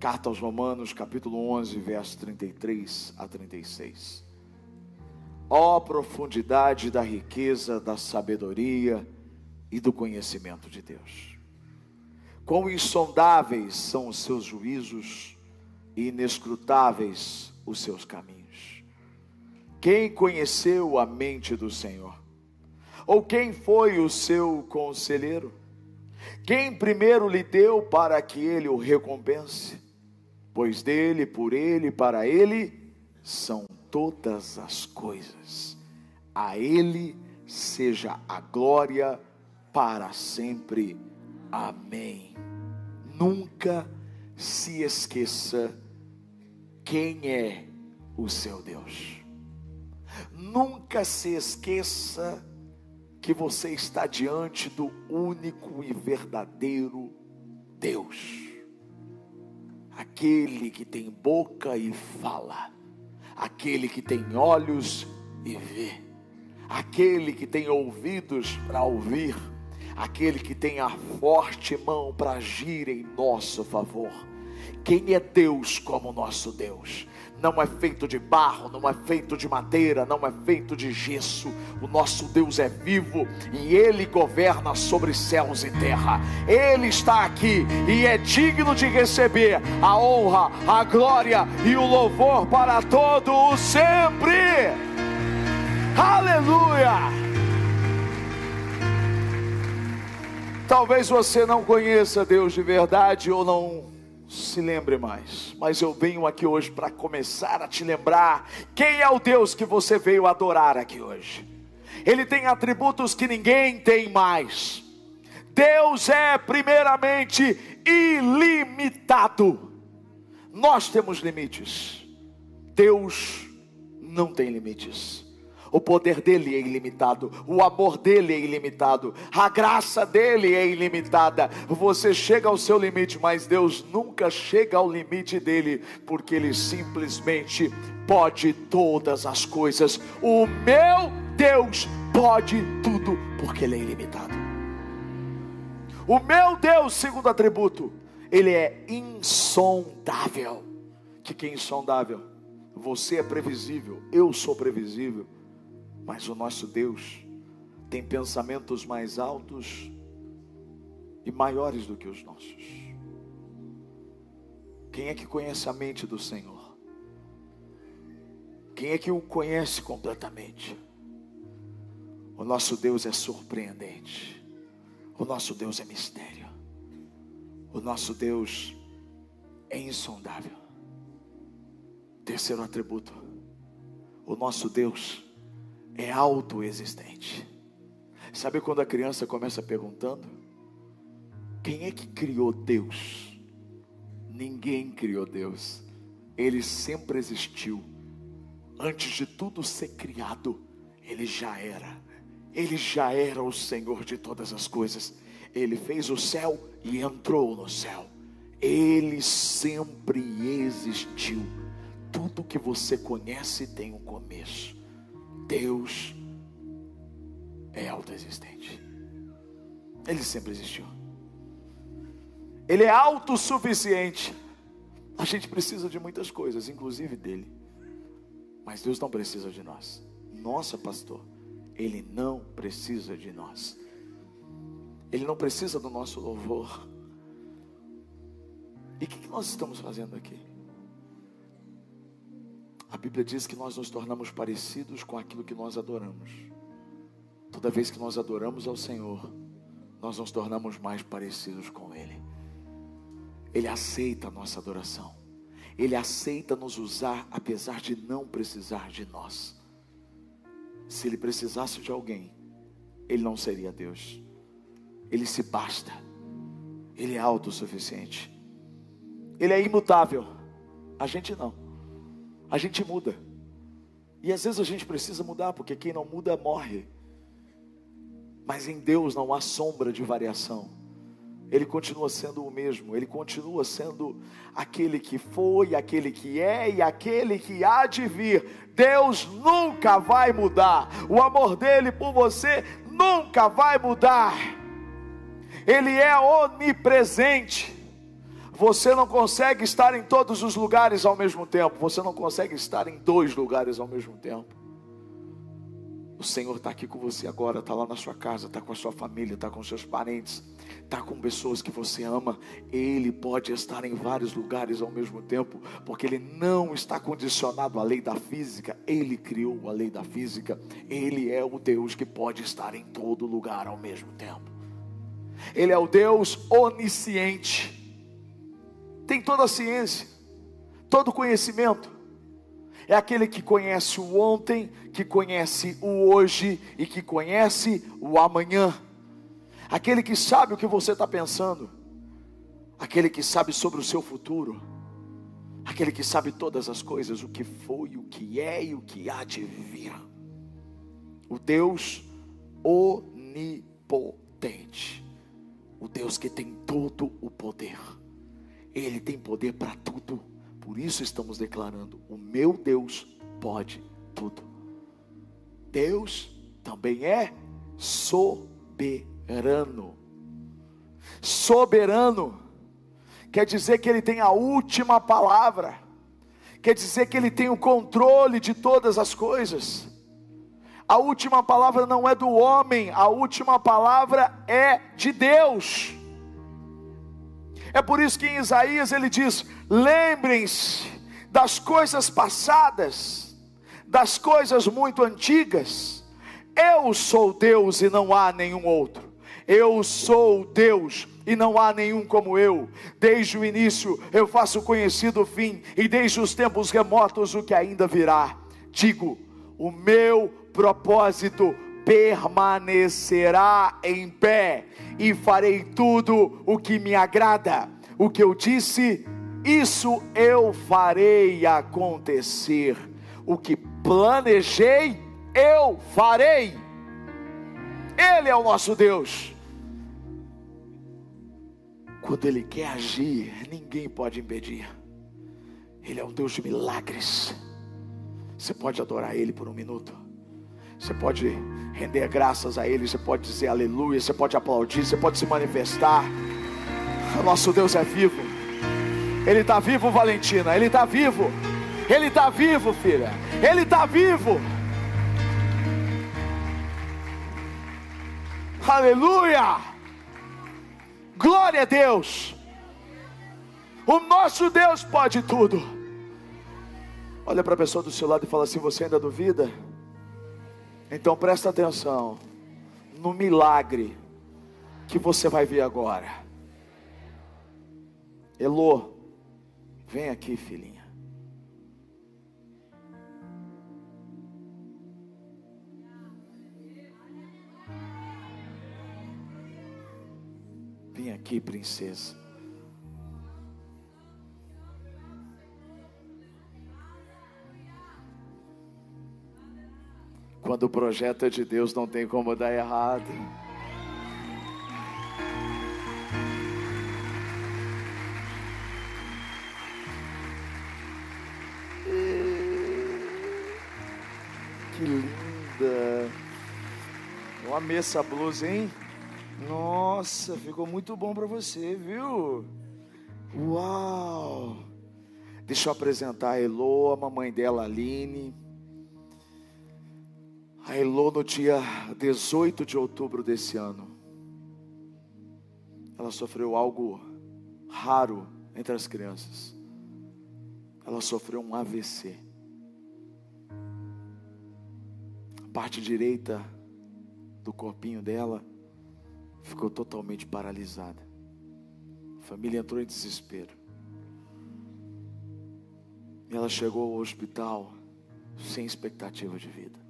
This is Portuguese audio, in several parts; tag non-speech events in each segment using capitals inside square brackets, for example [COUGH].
Carta aos Romanos, capítulo 11, verso 33 a 36. Ó oh, profundidade da riqueza, da sabedoria e do conhecimento de Deus. Quão insondáveis são os seus juízos e inescrutáveis os seus caminhos. Quem conheceu a mente do Senhor? Ou quem foi o seu conselheiro? Quem primeiro lhe deu para que ele o recompense? Pois dele, por ele, para ele são todas as coisas. A ele seja a glória para sempre. Amém. Nunca se esqueça quem é o seu Deus. Nunca se esqueça que você está diante do único e verdadeiro Deus. Aquele que tem boca e fala, aquele que tem olhos e vê, aquele que tem ouvidos para ouvir, aquele que tem a forte mão para agir em nosso favor. Quem é Deus como nosso Deus? Não é feito de barro, não é feito de madeira, não é feito de gesso. O nosso Deus é vivo e ele governa sobre céus e terra. Ele está aqui e é digno de receber a honra, a glória e o louvor para todo o sempre. Aleluia! Talvez você não conheça Deus de verdade ou não se lembre mais. Mas eu venho aqui hoje para começar a te lembrar quem é o Deus que você veio adorar aqui hoje. Ele tem atributos que ninguém tem mais. Deus é primeiramente ilimitado. Nós temos limites. Deus não tem limites. O poder dele é ilimitado, o amor dele é ilimitado, a graça dele é ilimitada. Você chega ao seu limite, mas Deus nunca chega ao limite dele, porque ele simplesmente pode todas as coisas. O meu Deus pode tudo, porque ele é ilimitado. O meu Deus, segundo atributo, ele é insondável. Que que é insondável? Você é previsível, eu sou previsível. Mas o nosso Deus tem pensamentos mais altos e maiores do que os nossos. Quem é que conhece a mente do Senhor? Quem é que o conhece completamente? O nosso Deus é surpreendente. O nosso Deus é mistério. O nosso Deus é insondável. Terceiro atributo. O nosso Deus é autoexistente. Sabe quando a criança começa perguntando? Quem é que criou Deus? Ninguém criou Deus. Ele sempre existiu. Antes de tudo ser criado, ele já era. Ele já era o Senhor de todas as coisas. Ele fez o céu e entrou no céu. Ele sempre existiu. Tudo que você conhece tem um começo. Deus é autoexistente. Ele sempre existiu. Ele é autossuficiente. A gente precisa de muitas coisas, inclusive dele. Mas Deus não precisa de nós. Nossa, pastor, ele não precisa de nós. Ele não precisa do nosso louvor. E o que, que nós estamos fazendo aqui? A Bíblia diz que nós nos tornamos parecidos com aquilo que nós adoramos. Toda vez que nós adoramos ao Senhor, nós nos tornamos mais parecidos com Ele. Ele aceita a nossa adoração. Ele aceita nos usar apesar de não precisar de nós. Se ele precisasse de alguém, ele não seria Deus. Ele se basta. Ele é autossuficiente. Ele é imutável. A gente não. A gente muda. E às vezes a gente precisa mudar, porque quem não muda morre. Mas em Deus não há sombra de variação. Ele continua sendo o mesmo, ele continua sendo aquele que foi, aquele que é e aquele que há de vir. Deus nunca vai mudar. O amor dele por você nunca vai mudar. Ele é onipresente. Você não consegue estar em todos os lugares ao mesmo tempo. Você não consegue estar em dois lugares ao mesmo tempo. O Senhor está aqui com você agora, está lá na sua casa, está com a sua família, está com seus parentes, está com pessoas que você ama. Ele pode estar em vários lugares ao mesmo tempo, porque Ele não está condicionado à lei da física. Ele criou a lei da física. Ele é o Deus que pode estar em todo lugar ao mesmo tempo. Ele é o Deus onisciente, tem toda a ciência, todo o conhecimento. É aquele que conhece o ontem, que conhece o hoje e que conhece o amanhã. Aquele que sabe o que você está pensando, aquele que sabe sobre o seu futuro, aquele que sabe todas as coisas, o que foi, o que é e o que há de vir. O Deus onipotente, o Deus que tem todo o poder, Ele tem poder para tudo. Por isso estamos declarando: o meu Deus pode tudo. Deus também é soberano. Soberano quer dizer que ele tem a última palavra, quer dizer que ele tem o controle de todas as coisas. A última palavra não é do homem, a última palavra é de Deus. É por isso que em Isaías ele diz: lembrem-se das coisas passadas, das coisas muito antigas. Eu sou Deus e não há nenhum outro. Eu sou Deus e não há nenhum como eu. Desde o início eu faço conhecido o fim, e desde os tempos remotos o que ainda virá. Digo: o meu propósito permanecerá em pé, e farei tudo o que me agrada. O que eu disse, isso eu farei acontecer. O que planejei, eu farei. Ele é o nosso Deus. Quando Ele quer agir, ninguém pode impedir. Ele é um Deus de milagres. Você pode adorar Ele por um minuto. Você pode render graças a Ele. Você pode dizer aleluia. Você pode aplaudir. Você pode se manifestar. Nosso Deus é vivo. Ele está vivo, Valentina. Ele está vivo. Ele está vivo, filha. Ele está vivo. Aleluia. Glória a Deus. O nosso Deus pode tudo. Olha para a pessoa do seu lado e fala assim: Você ainda duvida? Então presta atenção no milagre que você vai ver agora. Elô, vem aqui, filhinha. Vem aqui, princesa. Quando o projeto é de Deus, não tem como dar errado. Que linda! Eu amei essa blusa, hein? Nossa, ficou muito bom para você, viu? Uau! Deixa eu apresentar a Elo, a mamãe dela, Aline. A Elô, no dia 18 de outubro desse ano, ela sofreu algo raro entre as crianças. Ela sofreu um AVC. A parte direita do corpinho dela ficou totalmente paralisada. A família entrou em desespero. E ela chegou ao hospital sem expectativa de vida.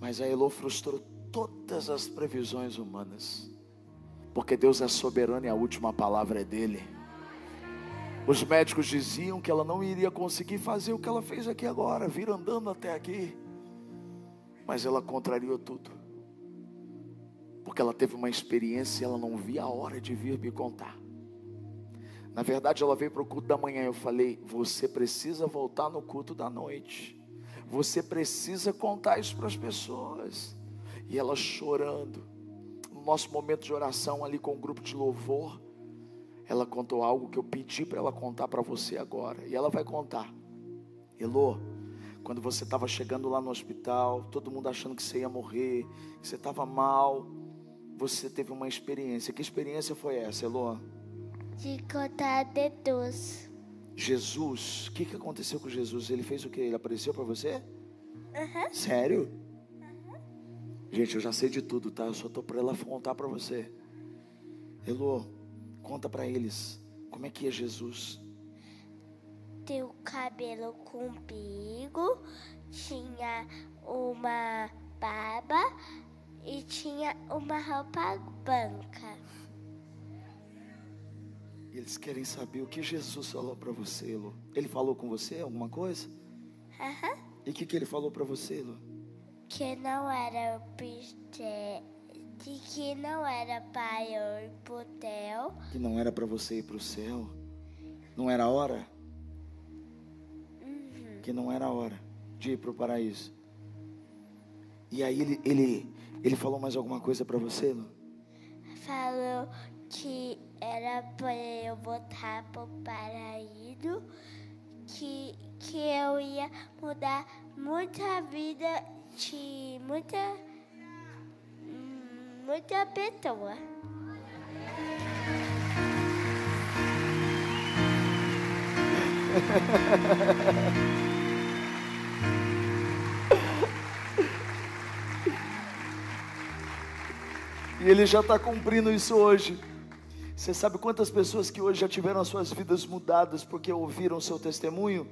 Mas a Elô frustrou todas as previsões humanas. Porque Deus é soberano e a última palavra é dele. Os médicos diziam que ela não iria conseguir fazer o que ela fez aqui agora, vir andando até aqui. Mas ela contrariou tudo. Porque ela teve uma experiência e ela não via a hora de vir me contar. Na verdade, ela veio para o culto da manhã. Eu falei: Você precisa voltar no culto da noite. Você precisa contar isso para as pessoas. E ela chorando. nosso momento de oração ali com o grupo de louvor, ela contou algo que eu pedi para ela contar para você agora. E ela vai contar. Elô, quando você estava chegando lá no hospital, todo mundo achando que você ia morrer, que você estava mal, você teve uma experiência. Que experiência foi essa, Elô? De contar dedos. Jesus, o que, que aconteceu com Jesus? Ele fez o que? Ele apareceu para você? Aham. Sério? Gente, eu já sei de tudo, tá? Eu só tô para ela contar para você. Elô, conta para eles como é que é Jesus. Tem o cabelo comprido, tinha uma barba e tinha uma roupa branca. Eles querem saber o que Jesus falou para você, Elô. Ele falou com você alguma coisa? Aham. E o que, que ele falou para você, Elô? Que não era de que não era para eu ir pro hotel. Que não era para você ir para o céu? Não era a hora? Que não era a hora de ir para o paraíso. E aí ele, ele, ele falou mais alguma coisa para você, Elô? Falou que era para eu voltar pro paraíso, que, que eu ia mudar muita vida de muita, muita pessoa. [LAUGHS] E ele já está cumprindo isso hoje. Você sabe quantas pessoas que hoje já tiveram as suas vidas mudadas porque ouviram seu testemunho?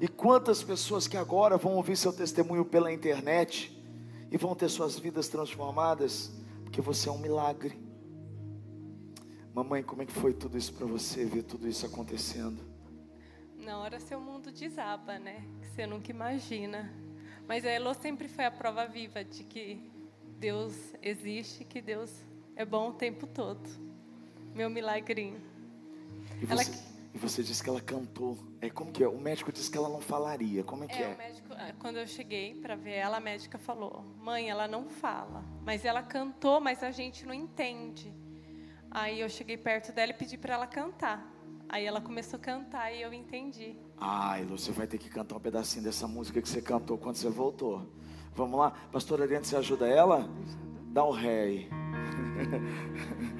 E quantas pessoas que agora vão ouvir seu testemunho pela internet e vão ter suas vidas transformadas? Porque você é um milagre. Mamãe, como é que foi tudo isso para você, ver tudo isso acontecendo? Na hora seu mundo desaba, né? Que você nunca imagina. Mas a Elo sempre foi a prova viva de que Deus existe, que Deus é bom o tempo todo. Meu milagrinho. E Ela você, e você disse que ela cantou. É como que é? O médico disse que ela não falaria. Como é que É, é? o médico, ah, quando eu cheguei para ver ela, a médica falou: "Mãe, ela não fala, mas ela cantou, mas a gente não entende". Aí eu cheguei perto dela e pedi para ela cantar. Aí ela começou a cantar e eu entendi. Ai, Lu, você vai ter que cantar um pedacinho dessa música que você cantou quando você voltou. Vamos lá? Pastor Ariane, você ajuda ela? Dá o ré aí. [LAUGHS]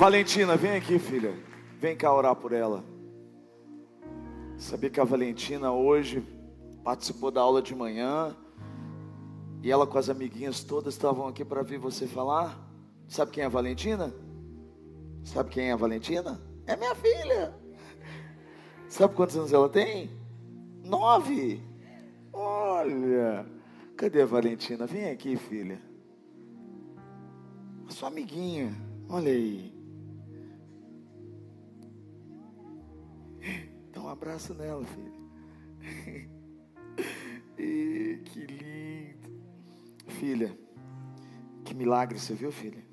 Valentina, vem aqui, filha. Vem cá orar por ela. Sabia que a Valentina hoje participou da aula de manhã e ela com as amiguinhas todas estavam aqui para ver você falar? Sabe quem é a Valentina? Sabe quem é a Valentina? É minha filha. Sabe quantos anos ela tem? Nove. Olha. Cadê a Valentina? Vem aqui, filha. A sua amiguinha. Olha aí. Dá um abraço nela, filha. Ih, [LAUGHS] que lindo. Filha, que milagre, você viu, filha?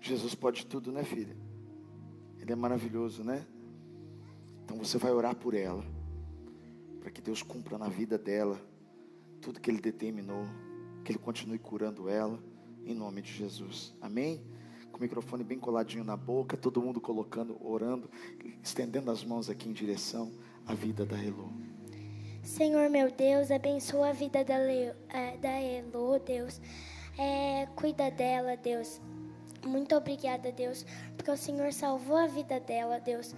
Jesus pode tudo, né, filha? Ele é maravilhoso, né? Então você vai orar por ela, para que Deus cumpra na vida dela tudo que Ele determinou, que Ele continue curando ela, em nome de Jesus. Amém? Com o microfone bem coladinho na boca, todo mundo colocando, orando, estendendo as mãos aqui em direção à vida da Elô. Senhor meu Deus, abençoa a vida da, Leo, eh, da Elo, Deus. Eh, cuida dela, Deus. Muito obrigada, Deus, porque o Senhor salvou a vida dela, Deus.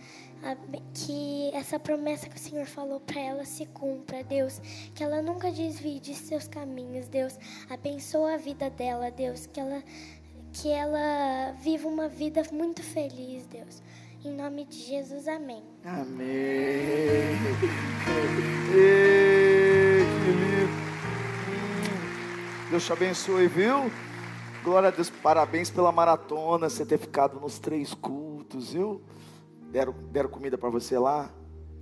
Que essa promessa que o Senhor falou para ela se cumpra, Deus. Que ela nunca desvie de seus caminhos, Deus. Abençoa a vida dela, Deus. Que ela que ela viva uma vida muito feliz, Deus. Em nome de Jesus, amém. Amém. Ei, que lindo. Deus te abençoe, viu? Glória a Deus, parabéns pela maratona, você ter ficado nos três cultos, viu? Deram, deram comida para você lá?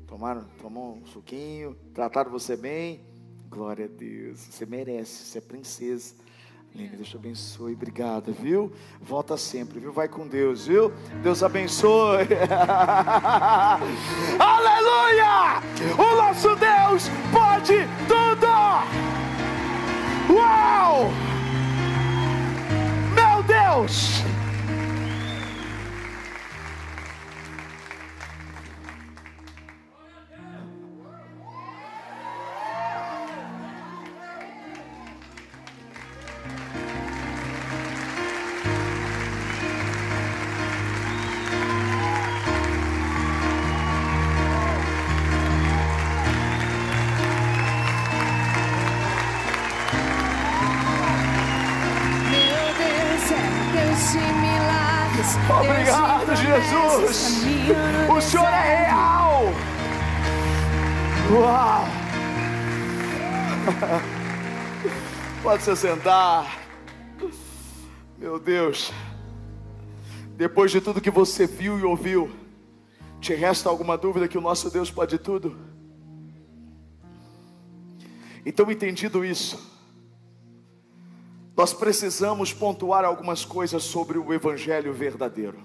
Tomaram, tomou um suquinho, trataram você bem? Glória a Deus, você merece, você é princesa. Lene, Deus te abençoe, obrigada, viu? Volta sempre, viu? Vai com Deus, viu? Deus abençoe. [LAUGHS] Aleluia! O nosso Deus pode tudo! Uau! Meu Deus! Milagres. Obrigado, de Jesus. O Senhor é real. Uau! Pode se sentar. Meu Deus. Depois de tudo que você viu e ouviu, te resta alguma dúvida que o nosso Deus pode tudo? Então, entendido isso, nós precisamos pontuar algumas coisas sobre o Evangelho verdadeiro.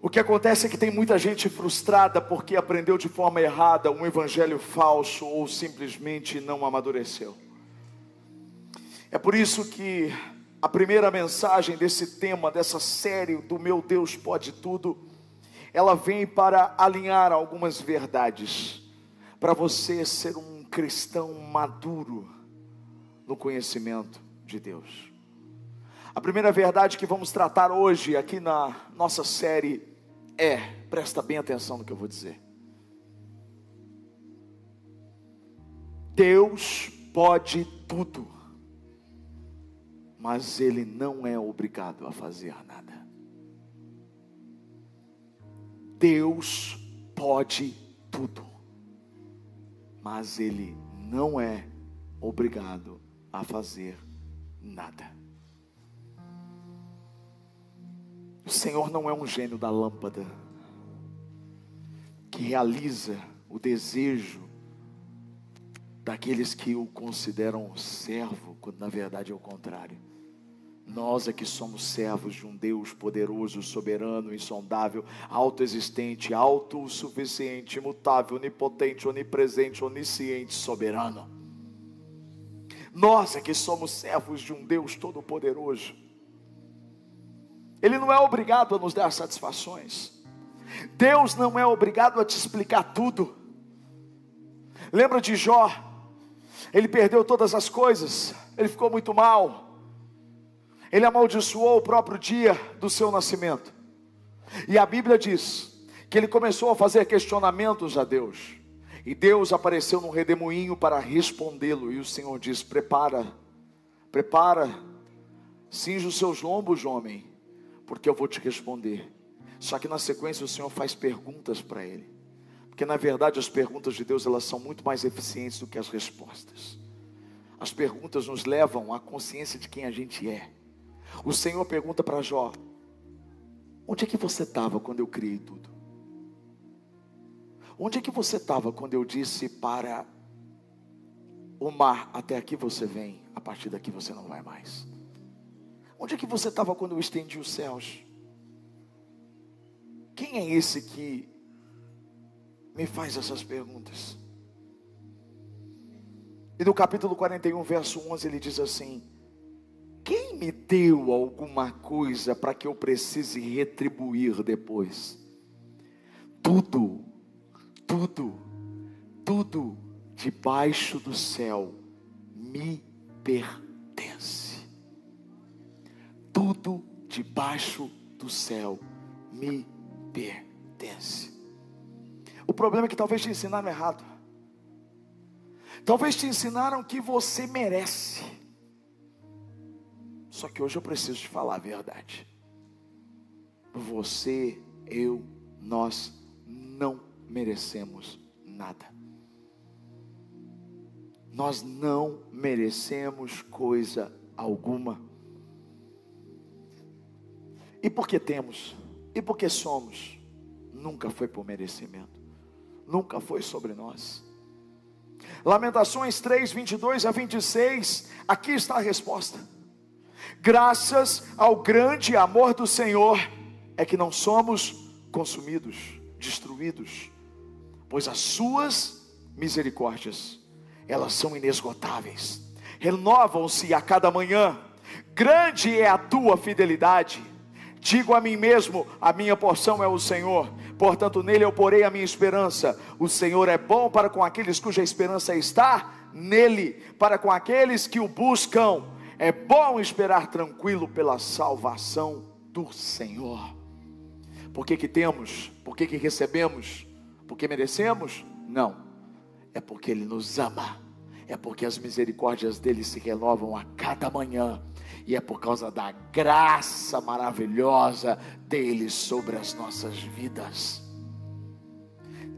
O que acontece é que tem muita gente frustrada porque aprendeu de forma errada um Evangelho falso ou simplesmente não amadureceu. É por isso que a primeira mensagem desse tema, dessa série do Meu Deus Pode Tudo, ela vem para alinhar algumas verdades, para você ser um cristão maduro no conhecimento de Deus. A primeira verdade que vamos tratar hoje aqui na nossa série é, presta bem atenção no que eu vou dizer. Deus pode tudo, mas Ele não é obrigado a fazer nada. Deus pode tudo, mas Ele não é obrigado a fazer nada. O Senhor não é um gênio da lâmpada que realiza o desejo daqueles que o consideram servo, quando na verdade é o contrário. Nós é que somos servos de um Deus poderoso, soberano, insondável, autoexistente, autossuficiente, imutável, onipotente, onipresente, onisciente, soberano. Nós é que somos servos de um Deus todo-poderoso. Ele não é obrigado a nos dar satisfações. Deus não é obrigado a te explicar tudo. Lembra de Jó? Ele perdeu todas as coisas, ele ficou muito mal. Ele amaldiçoou o próprio dia do seu nascimento. E a Bíblia diz que ele começou a fazer questionamentos a Deus. E Deus apareceu num redemoinho para respondê-lo. E o Senhor diz: Prepara, prepara, cinja os seus lombos, homem, porque eu vou te responder. Só que na sequência o Senhor faz perguntas para ele. Porque na verdade as perguntas de Deus elas são muito mais eficientes do que as respostas. As perguntas nos levam à consciência de quem a gente é. O Senhor pergunta para Jó: Onde é que você estava quando eu criei tudo? Onde é que você estava quando eu disse para o mar, até aqui você vem, a partir daqui você não vai mais? Onde é que você estava quando eu estendi os céus? Quem é esse que me faz essas perguntas? E no capítulo 41, verso 11, ele diz assim: Quem me deu alguma coisa para que eu precise retribuir depois? Tudo, tudo, tudo debaixo do céu me pertence. Tudo debaixo do céu me pertence. O problema é que talvez te ensinaram errado. Talvez te ensinaram que você merece. Só que hoje eu preciso te falar a verdade. Você, eu, nós não merecemos nada. Nós não merecemos coisa alguma. E porque temos, e porque somos, nunca foi por merecimento, nunca foi sobre nós. Lamentações 3, 22 a 26, aqui está a resposta. Graças ao grande amor do Senhor, é que não somos consumidos, destruídos, pois as suas misericórdias, elas são inesgotáveis, renovam-se a cada manhã, grande é a tua fidelidade. Digo a mim mesmo: a minha porção é o Senhor, portanto nele eu porei a minha esperança. O Senhor é bom para com aqueles cuja esperança está nele, para com aqueles que o buscam. É bom esperar tranquilo pela salvação do Senhor. Por que, que temos? Por que, que recebemos? Porque merecemos? Não. É porque Ele nos ama. É porque as misericórdias dele se renovam a cada manhã e é por causa da graça maravilhosa dele sobre as nossas vidas.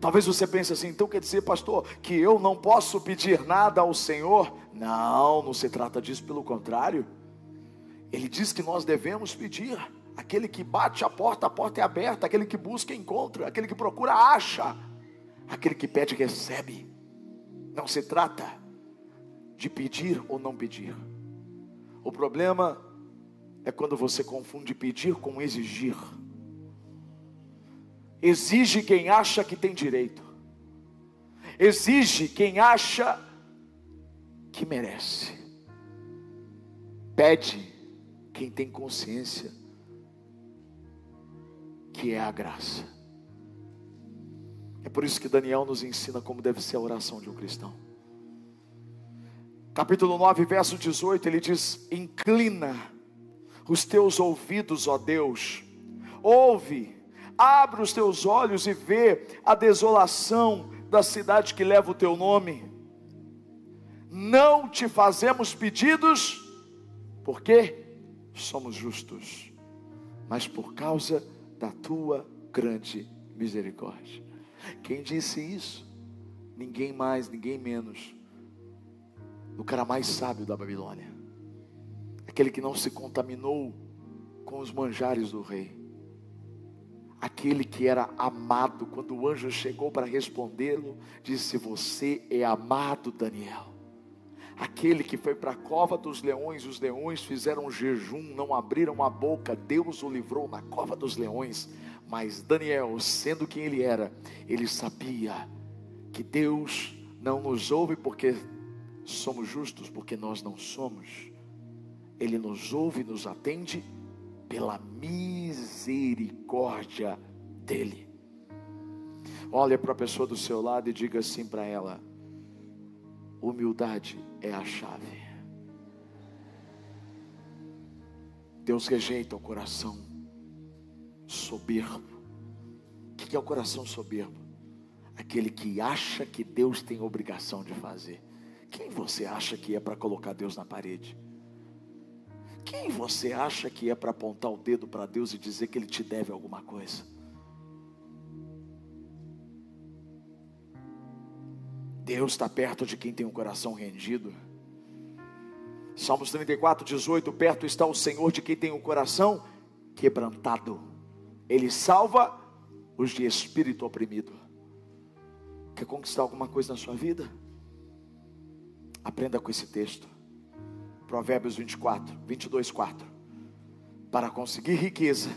Talvez você pense assim, então quer dizer, pastor, que eu não posso pedir nada ao Senhor? Não, não se trata disso, pelo contrário. Ele diz que nós devemos pedir. Aquele que bate a porta, a porta é aberta. Aquele que busca, encontra. Aquele que procura, acha. Aquele que pede, recebe. Não se trata de pedir ou não pedir. O problema é quando você confunde pedir com exigir. Exige quem acha que tem direito. Exige quem acha que merece. Pede quem tem consciência que é a graça. É por isso que Daniel nos ensina como deve ser a oração de um cristão capítulo 9, verso 18, ele diz: Inclina os teus ouvidos, ó Deus, ouve, abre os teus olhos e vê a desolação da cidade que leva o teu nome. Não te fazemos pedidos, porque somos justos, mas por causa da tua grande misericórdia. Quem disse isso? Ninguém mais, ninguém menos do cara mais sábio da Babilônia, aquele que não se contaminou com os manjares do rei, aquele que era amado, quando o anjo chegou para respondê-lo, disse: Você é amado, Daniel. Aquele que foi para a cova dos leões, os leões fizeram jejum, não abriram a boca, Deus o livrou na cova dos leões. Mas Daniel, sendo quem ele era, ele sabia que Deus não nos ouve porque somos justos porque nós não somos. Ele nos ouve e nos atende pela misericórdia dEle. Olha para a pessoa do seu lado e diga assim para ela: humildade é a chave. Deus rejeita o coração soberbo. O que é o coração soberbo? Aquele que acha que Deus tem obrigação de fazer. Quem você acha que é para colocar Deus na parede? Quem você acha que é para apontar o dedo para Deus e dizer que Ele te deve alguma coisa? Deus está perto de quem tem um coração rendido. Salmos 34, 18: Perto está o Senhor de quem tem um coração quebrantado. Ele salva os de espírito oprimido. Quer conquistar alguma coisa na sua vida? Aprenda com esse texto. Provérbios 24, 22, 4. Para conseguir riqueza,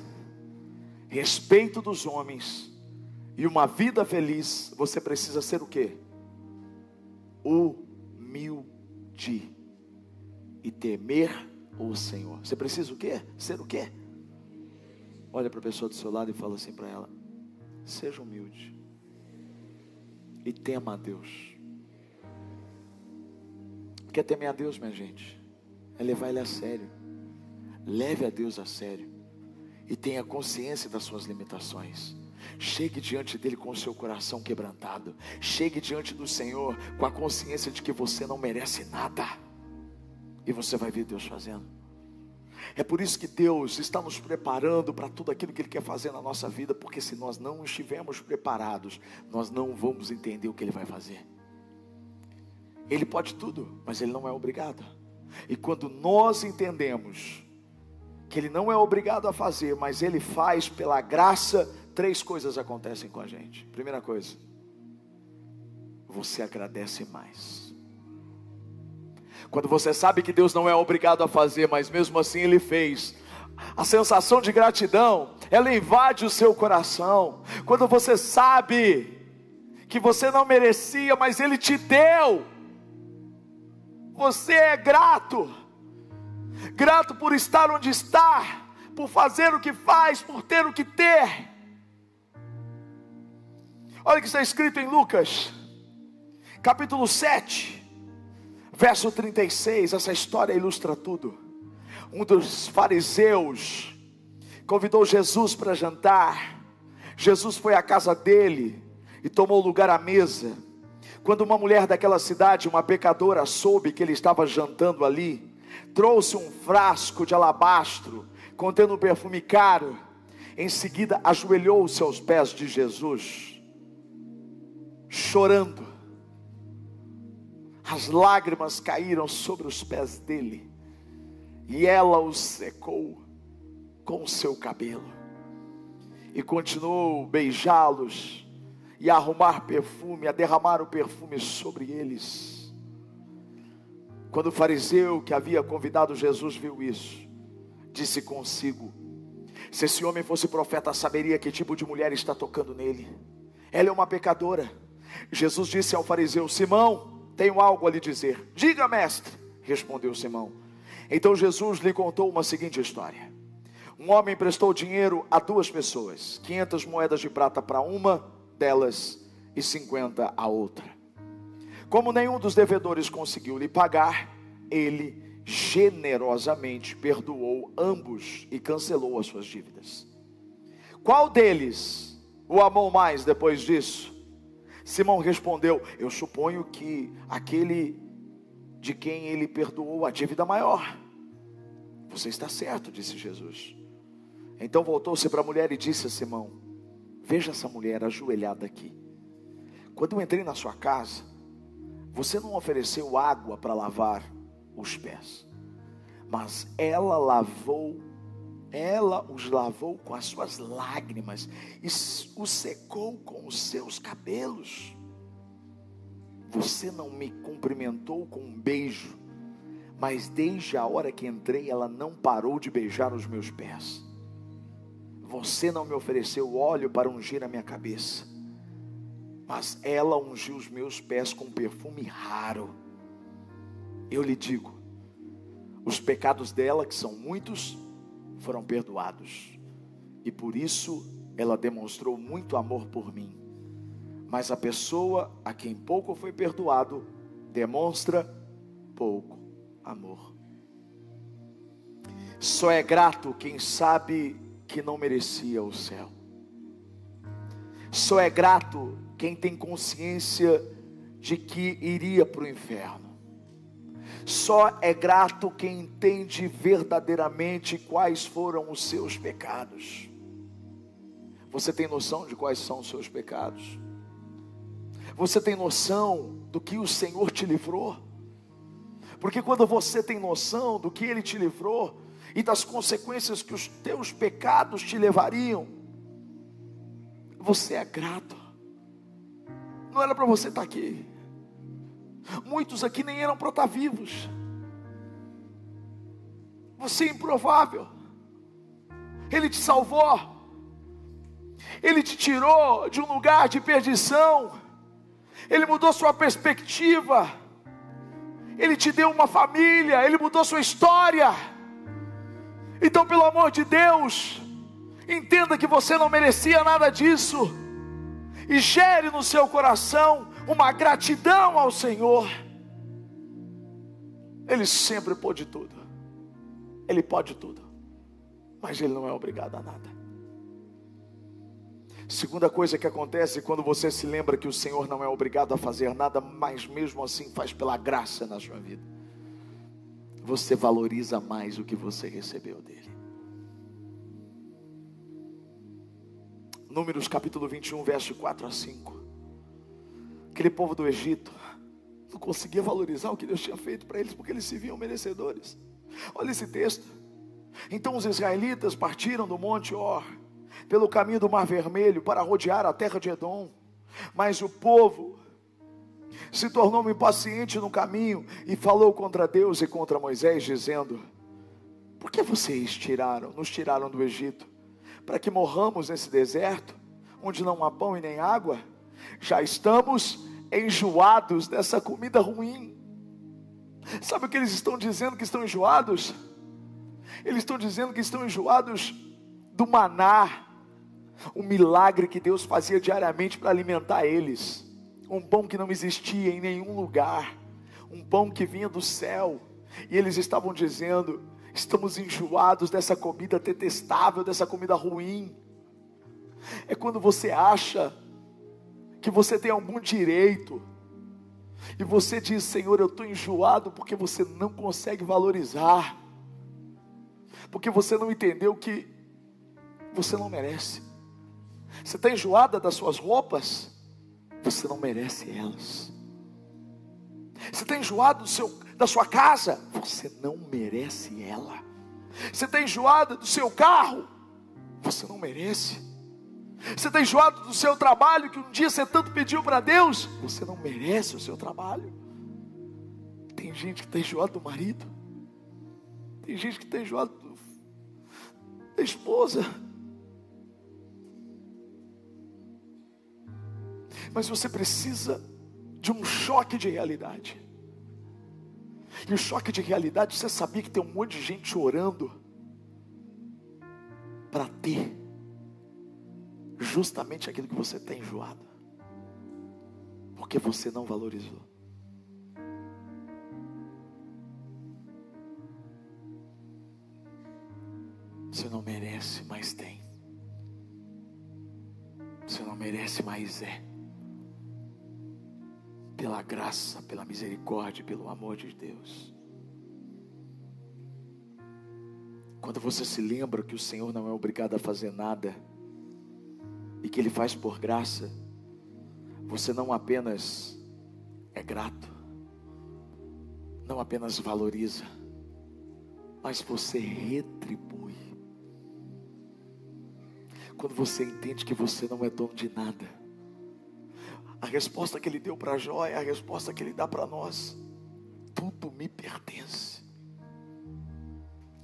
respeito dos homens e uma vida feliz, você precisa ser o quê? Humilde e temer o Senhor. Você precisa o quê? Ser o quê? Olha para a pessoa do seu lado e fala assim para ela: seja humilde e tema a Deus. Quer temer a Deus, minha gente? É levar Ele a sério. Leve a Deus a sério. E tenha consciência das suas limitações. Chegue diante dele com o seu coração quebrantado. Chegue diante do Senhor com a consciência de que você não merece nada. E você vai ver Deus fazendo. É por isso que Deus está nos preparando para tudo aquilo que Ele quer fazer na nossa vida, porque se nós não estivermos preparados, nós não vamos entender o que Ele vai fazer. Ele pode tudo, mas Ele não é obrigado. E quando nós entendemos que Ele não é obrigado a fazer, mas Ele faz pela graça, três coisas acontecem com a gente. Primeira coisa, você agradece mais. Quando você sabe que Deus não é obrigado a fazer, mas mesmo assim Ele fez, a sensação de gratidão, ela invade o seu coração. Quando você sabe que você não merecia, mas Ele te deu, você é grato, grato por estar onde está, por fazer o que faz, por ter o que ter. Olha o que está escrito em Lucas, capítulo 7 Verso 36, essa história ilustra tudo. Um dos fariseus convidou Jesus para jantar. Jesus foi à casa dele e tomou lugar à mesa. Quando uma mulher daquela cidade, uma pecadora, soube que ele estava jantando ali, trouxe um frasco de alabastro contendo um perfume caro. Em seguida, ajoelhou-se aos pés de Jesus, chorando as lágrimas caíram sobre os pés dele, e ela os secou com o seu cabelo, e continuou beijá-los, e a arrumar perfume, a derramar o perfume sobre eles. Quando o fariseu que havia convidado Jesus viu isso, disse consigo: Se esse homem fosse profeta, saberia que tipo de mulher está tocando nele. Ela é uma pecadora. Jesus disse ao fariseu: Simão, tenho algo a lhe dizer. Diga, mestre, respondeu Simão. Então Jesus lhe contou uma seguinte história. Um homem prestou dinheiro a duas pessoas, 500 moedas de prata para uma delas e 50 a outra. Como nenhum dos devedores conseguiu lhe pagar, ele generosamente perdoou ambos e cancelou as suas dívidas. Qual deles o amou mais depois disso? Simão respondeu: Eu suponho que aquele de quem ele perdoou a dívida maior. Você está certo, disse Jesus. Então voltou-se para a mulher e disse a Simão: Veja essa mulher ajoelhada aqui. Quando eu entrei na sua casa, você não ofereceu água para lavar os pés, mas ela lavou ela os lavou com as suas lágrimas e os secou com os seus cabelos. Você não me cumprimentou com um beijo, mas desde a hora que entrei, ela não parou de beijar os meus pés. Você não me ofereceu óleo para ungir a minha cabeça, mas ela ungiu os meus pés com perfume raro. Eu lhe digo: os pecados dela, que são muitos, foram perdoados. E por isso ela demonstrou muito amor por mim. Mas a pessoa a quem pouco foi perdoado demonstra pouco amor. Só é grato quem sabe que não merecia o céu. Só é grato quem tem consciência de que iria para o inferno. Só é grato quem entende verdadeiramente quais foram os seus pecados. Você tem noção de quais são os seus pecados? Você tem noção do que o Senhor te livrou? Porque quando você tem noção do que Ele te livrou e das consequências que os teus pecados te levariam, você é grato. Não era para você estar aqui. Muitos aqui nem eram para estar vivos. Você é improvável. Ele te salvou. Ele te tirou de um lugar de perdição. Ele mudou sua perspectiva. Ele te deu uma família. Ele mudou sua história. Então, pelo amor de Deus, entenda que você não merecia nada disso. E gere no seu coração uma gratidão ao Senhor. Ele sempre pode tudo. Ele pode tudo. Mas ele não é obrigado a nada. Segunda coisa que acontece quando você se lembra que o Senhor não é obrigado a fazer nada, mas mesmo assim faz pela graça na sua vida. você valoriza mais o que você recebeu dele. Números capítulo 21, verso 4 a 5. Aquele povo do Egito não conseguia valorizar o que Deus tinha feito para eles, porque eles se viam merecedores. Olha esse texto. Então os israelitas partiram do monte Or, pelo caminho do Mar Vermelho, para rodear a terra de Edom. Mas o povo se tornou impaciente no caminho e falou contra Deus e contra Moisés, dizendo: Por que vocês tiraram, nos tiraram do Egito? Para que morramos nesse deserto, onde não há pão e nem água? Já estamos enjoados dessa comida ruim. Sabe o que eles estão dizendo que estão enjoados? Eles estão dizendo que estão enjoados do maná, o milagre que Deus fazia diariamente para alimentar eles. Um pão que não existia em nenhum lugar, um pão que vinha do céu. E eles estavam dizendo: estamos enjoados dessa comida detestável, dessa comida ruim. É quando você acha que você tem algum direito, e você diz: Senhor, eu estou enjoado porque você não consegue valorizar, porque você não entendeu que você não merece. Você está enjoada das suas roupas? Você não merece elas. Você está enjoado do seu, da sua casa? Você não merece ela. Você está enjoado do seu carro? Você não merece. Você está enjoado do seu trabalho que um dia você tanto pediu para Deus? Você não merece o seu trabalho. Tem gente que está enjoado do marido. Tem gente que está enjoado do, da esposa. Mas você precisa de um choque de realidade. E o choque de realidade, você sabia que tem um monte de gente orando para ter justamente aquilo que você tem enjoado, porque você não valorizou. Você não merece, mas tem. Você não merece, mas é pela graça, pela misericórdia, pelo amor de Deus. Quando você se lembra que o Senhor não é obrigado a fazer nada que Ele faz por graça, você não apenas é grato, não apenas valoriza, mas você retribui. Quando você entende que você não é dono de nada, a resposta que ele deu para Jó é a resposta que ele dá para nós. Tudo me pertence.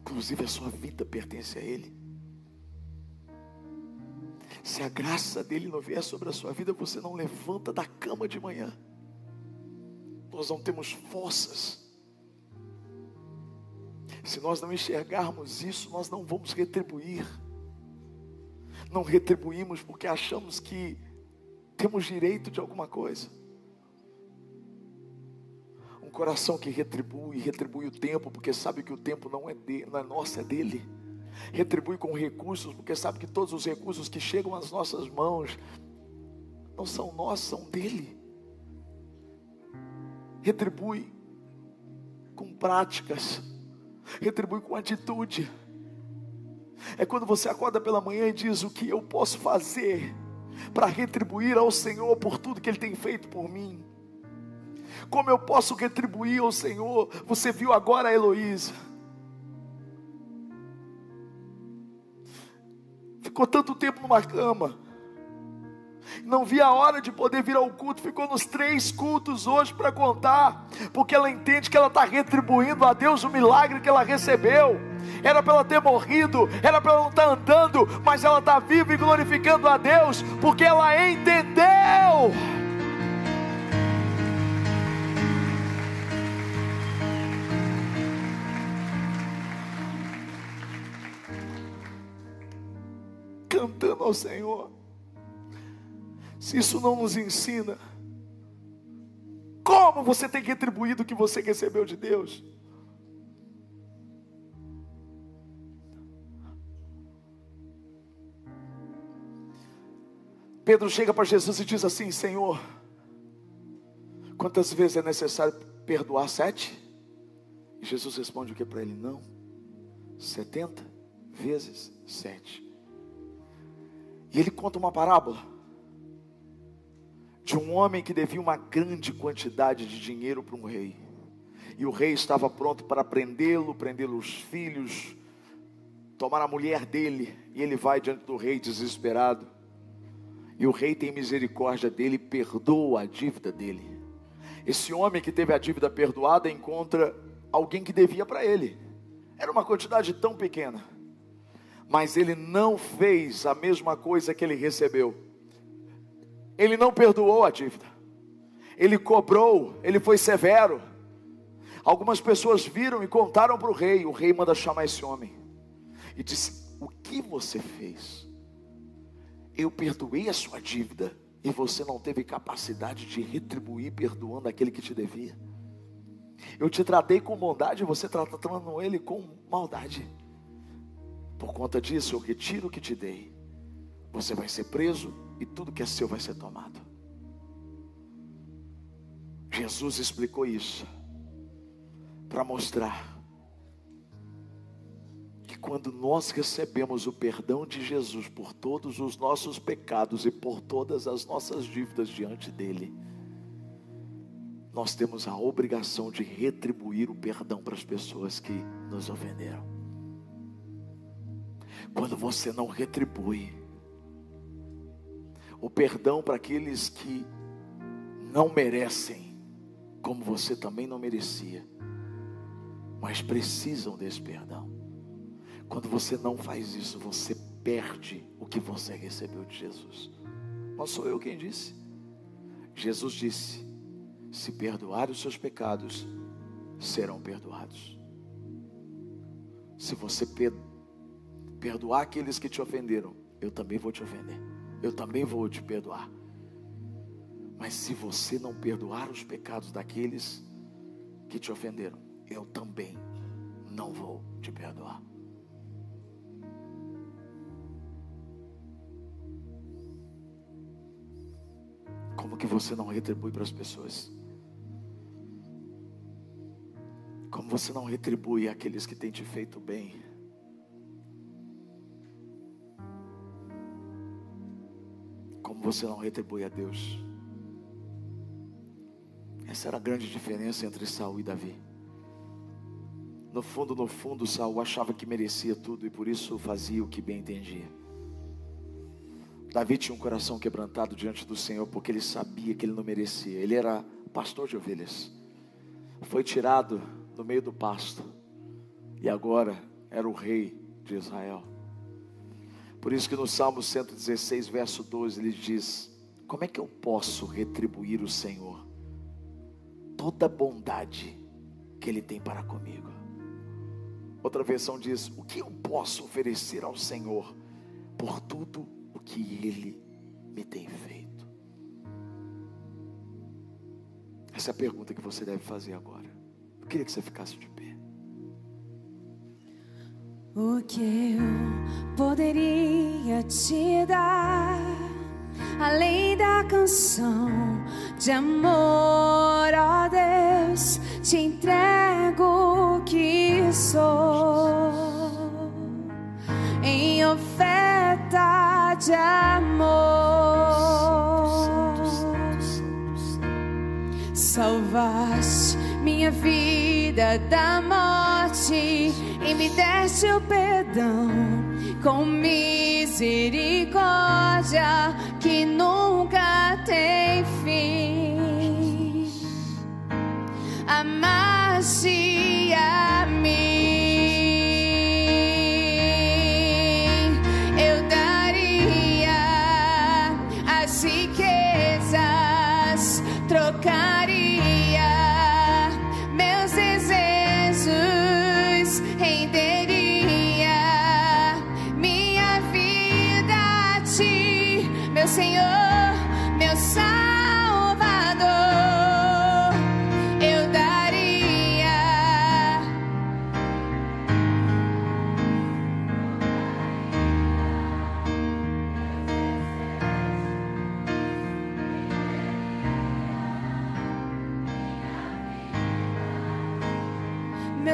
Inclusive a sua vida pertence a Ele. Se a graça dele não vier sobre a sua vida, você não levanta da cama de manhã. Nós não temos forças. Se nós não enxergarmos isso, nós não vamos retribuir. Não retribuímos porque achamos que temos direito de alguma coisa. Um coração que retribui, retribui o tempo, porque sabe que o tempo não é, de, não é nosso, é dele. Retribui com recursos, porque sabe que todos os recursos que chegam às nossas mãos não são nossos, são dele. Retribui com práticas, retribui com atitude. É quando você acorda pela manhã e diz: O que eu posso fazer para retribuir ao Senhor por tudo que Ele tem feito por mim. Como eu posso retribuir ao Senhor? Você viu agora a Heloísa. Ficou tanto tempo numa cama. Não via a hora de poder vir ao culto. Ficou nos três cultos hoje para contar. Porque ela entende que ela está retribuindo a Deus o milagre que ela recebeu era para ela ter morrido, era para ela não estar tá andando, mas ela está viva e glorificando a Deus, porque ela entendeu. Cantando ao Senhor. Se isso não nos ensina, como você tem que retribuir o que você recebeu de Deus? Pedro chega para Jesus e diz assim: Senhor, quantas vezes é necessário perdoar? Sete? E Jesus responde o que para ele? Não. 70 vezes 7. E ele conta uma parábola de um homem que devia uma grande quantidade de dinheiro para um rei. E o rei estava pronto para prendê-lo, prendê-lo os filhos, tomar a mulher dele. E ele vai diante do rei desesperado. E o rei tem misericórdia dele e perdoa a dívida dele. Esse homem que teve a dívida perdoada encontra alguém que devia para ele. Era uma quantidade tão pequena. Mas ele não fez a mesma coisa que ele recebeu. Ele não perdoou a dívida. Ele cobrou, ele foi severo. Algumas pessoas viram e contaram para o rei. O rei manda chamar esse homem e disse: O que você fez? Eu perdoei a sua dívida e você não teve capacidade de retribuir perdoando aquele que te devia. Eu te tratei com bondade, você está tratando ele com maldade. Por conta disso, eu retiro o que te dei. Você vai ser preso e tudo que é seu vai ser tomado. Jesus explicou isso para mostrar que quando nós recebemos o perdão de Jesus por todos os nossos pecados e por todas as nossas dívidas diante dele, nós temos a obrigação de retribuir o perdão para as pessoas que nos ofenderam. Quando você não retribui o perdão para aqueles que não merecem, como você também não merecia, mas precisam desse perdão. Quando você não faz isso, você perde o que você recebeu de Jesus. Não sou eu quem disse. Jesus disse: se perdoar os seus pecados, serão perdoados. Se você perdoar aqueles que te ofenderam, eu também vou te ofender. Eu também vou te perdoar. Mas se você não perdoar os pecados daqueles que te ofenderam, eu também não vou te perdoar. Como que você não retribui para as pessoas? Como você não retribui aqueles que têm te feito bem? Você não retribui a Deus? Essa era a grande diferença entre Saul e Davi. No fundo, no fundo, Saul achava que merecia tudo e por isso fazia o que bem entendia. Davi tinha um coração quebrantado diante do Senhor porque ele sabia que ele não merecia. Ele era pastor de ovelhas. Foi tirado no meio do pasto. E agora era o rei de Israel. Por isso que no Salmo 116, verso 12, ele diz: Como é que eu posso retribuir o Senhor toda a bondade que ele tem para comigo? Outra versão diz: O que eu posso oferecer ao Senhor por tudo o que ele me tem feito? Essa é a pergunta que você deve fazer agora queria que você ficasse de pé. O que eu poderia te dar, além da canção de amor, ó Deus, te entrego o que sou em oferta de amor. Salvaste minha vida da morte e me deste o perdão com misericórdia que nunca tem fim.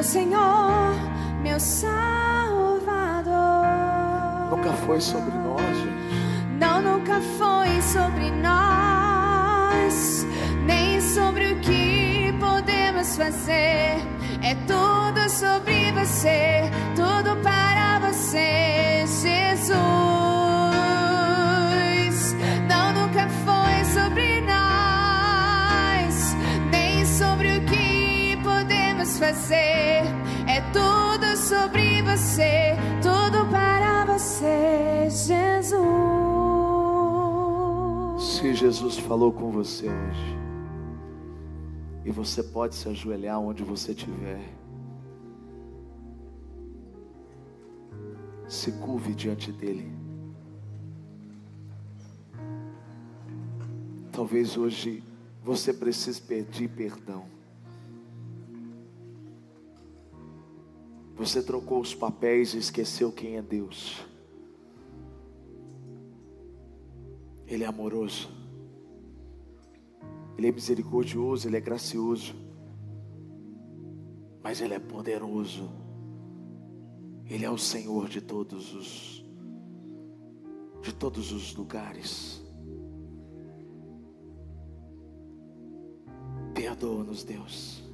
Senhor, meu Salvador. Nunca foi sobre nós, gente. Não, nunca foi sobre nós, nem sobre o que podemos fazer. É tudo sobre você, tudo para você, Jesus. Não, nunca foi sobre nós, nem sobre o que podemos fazer. Você, tudo para você, Jesus. Se Jesus falou com você hoje, e você pode se ajoelhar onde você estiver, se curve diante dele. Talvez hoje você precise pedir perdão. Você trocou os papéis e esqueceu quem é Deus. Ele é amoroso. Ele é misericordioso, ele é gracioso. Mas ele é poderoso. Ele é o Senhor de todos os de todos os lugares. Perdoa-nos, Deus.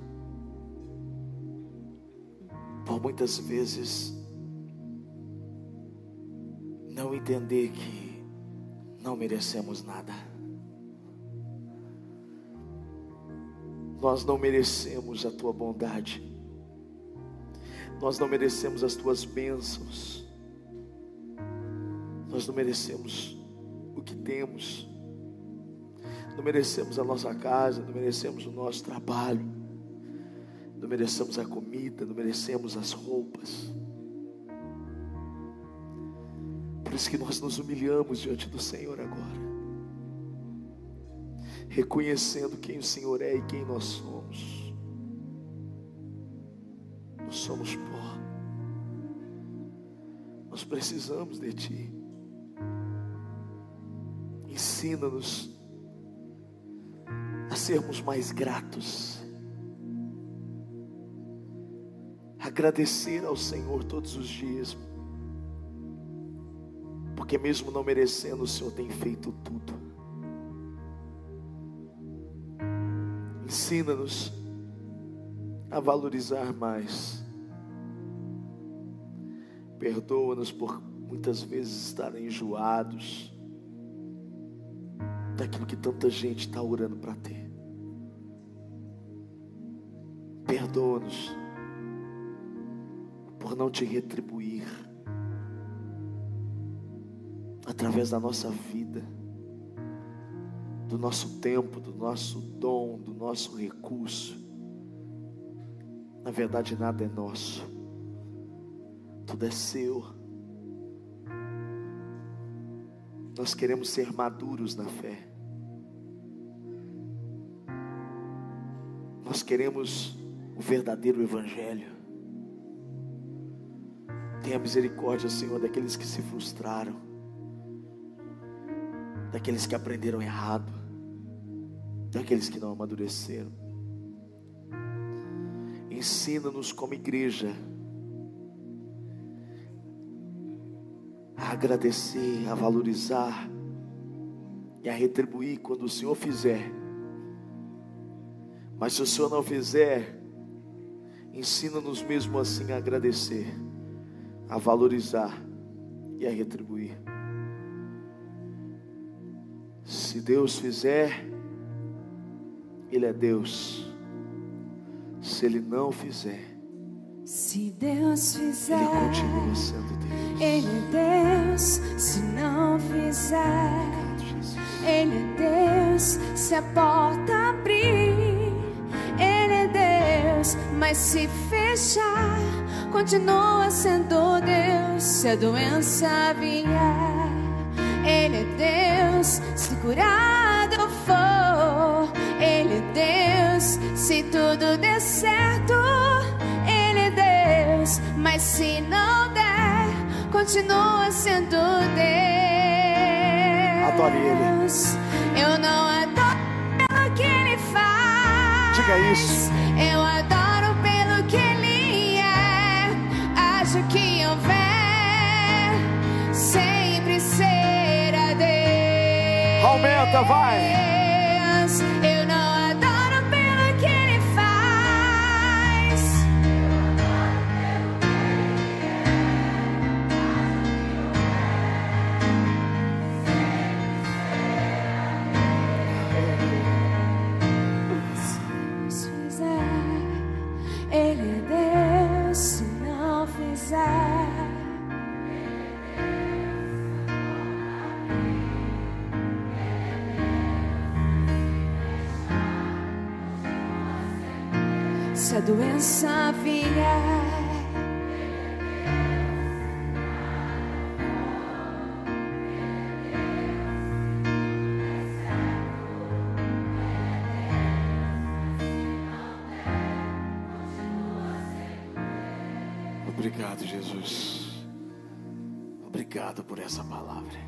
Por muitas vezes não entender que não merecemos nada. Nós não merecemos a tua bondade. Nós não merecemos as tuas bênçãos. Nós não merecemos o que temos. Não merecemos a nossa casa, não merecemos o nosso trabalho. Merecemos a comida, não merecemos as roupas. Por isso que nós nos humilhamos diante do Senhor agora reconhecendo quem o Senhor é e quem nós somos. Nós somos pó. Nós precisamos de Ti. Ensina-nos a sermos mais gratos. Agradecer ao Senhor todos os dias. Porque mesmo não merecendo, o Senhor tem feito tudo. Ensina-nos a valorizar mais. Perdoa-nos por muitas vezes estar enjoados daquilo que tanta gente está orando para ter. Perdoa-nos por não te retribuir através da nossa vida do nosso tempo, do nosso dom, do nosso recurso. Na verdade, nada é nosso, tudo é seu. Nós queremos ser maduros na fé. Nós queremos o verdadeiro Evangelho. Tenha misericórdia, Senhor, daqueles que se frustraram, daqueles que aprenderam errado daqueles que não amadureceram. Ensina-nos como igreja a agradecer, a valorizar e a retribuir quando o Senhor fizer. Mas se o Senhor não fizer, ensina-nos mesmo assim a agradecer, a valorizar e a retribuir. Se Deus fizer, ele é Deus. Se Ele não fizer, se Deus fizer, Ele continua sendo Deus. Ele é Deus. Se não fizer, Ele é Deus. Se a porta abrir, Ele é Deus. Mas se fechar, continua sendo Deus. Se a doença vier, Ele é Deus. Se curado for, Ele é Deus. Se tudo der certo, Ele é Deus. Mas se não der, continua sendo Deus. Adore Ele. Eu não adoro pelo que Ele faz. Diga isso. Aumenta, vai. Se a doença vier, Obrigado, Jesus. Obrigado por essa palavra.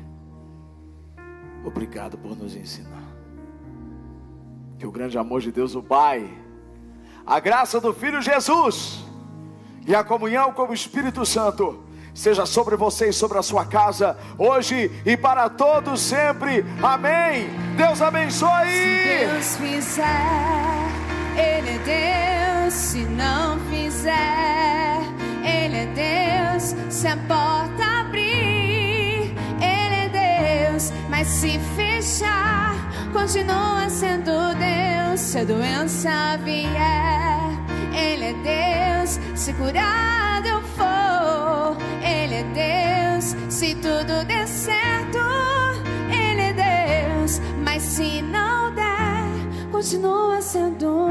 Obrigado por nos ensinar. Que o grande amor de Deus, o Pai, a graça do Filho Jesus e a comunhão com o Espírito Santo seja sobre você e sobre a sua casa, hoje e para todos sempre. Amém. Deus abençoe. Deus fizer, Ele é Deus. Se não fizer, Ele é Deus. Se a porta abrir, Ele é Deus. Mas se fechar, continua sendo Deus. Se a doença vier, Ele é Deus. Se curado eu for, Ele é Deus. Se tudo der certo, Ele é Deus. Mas se não der, continua sendo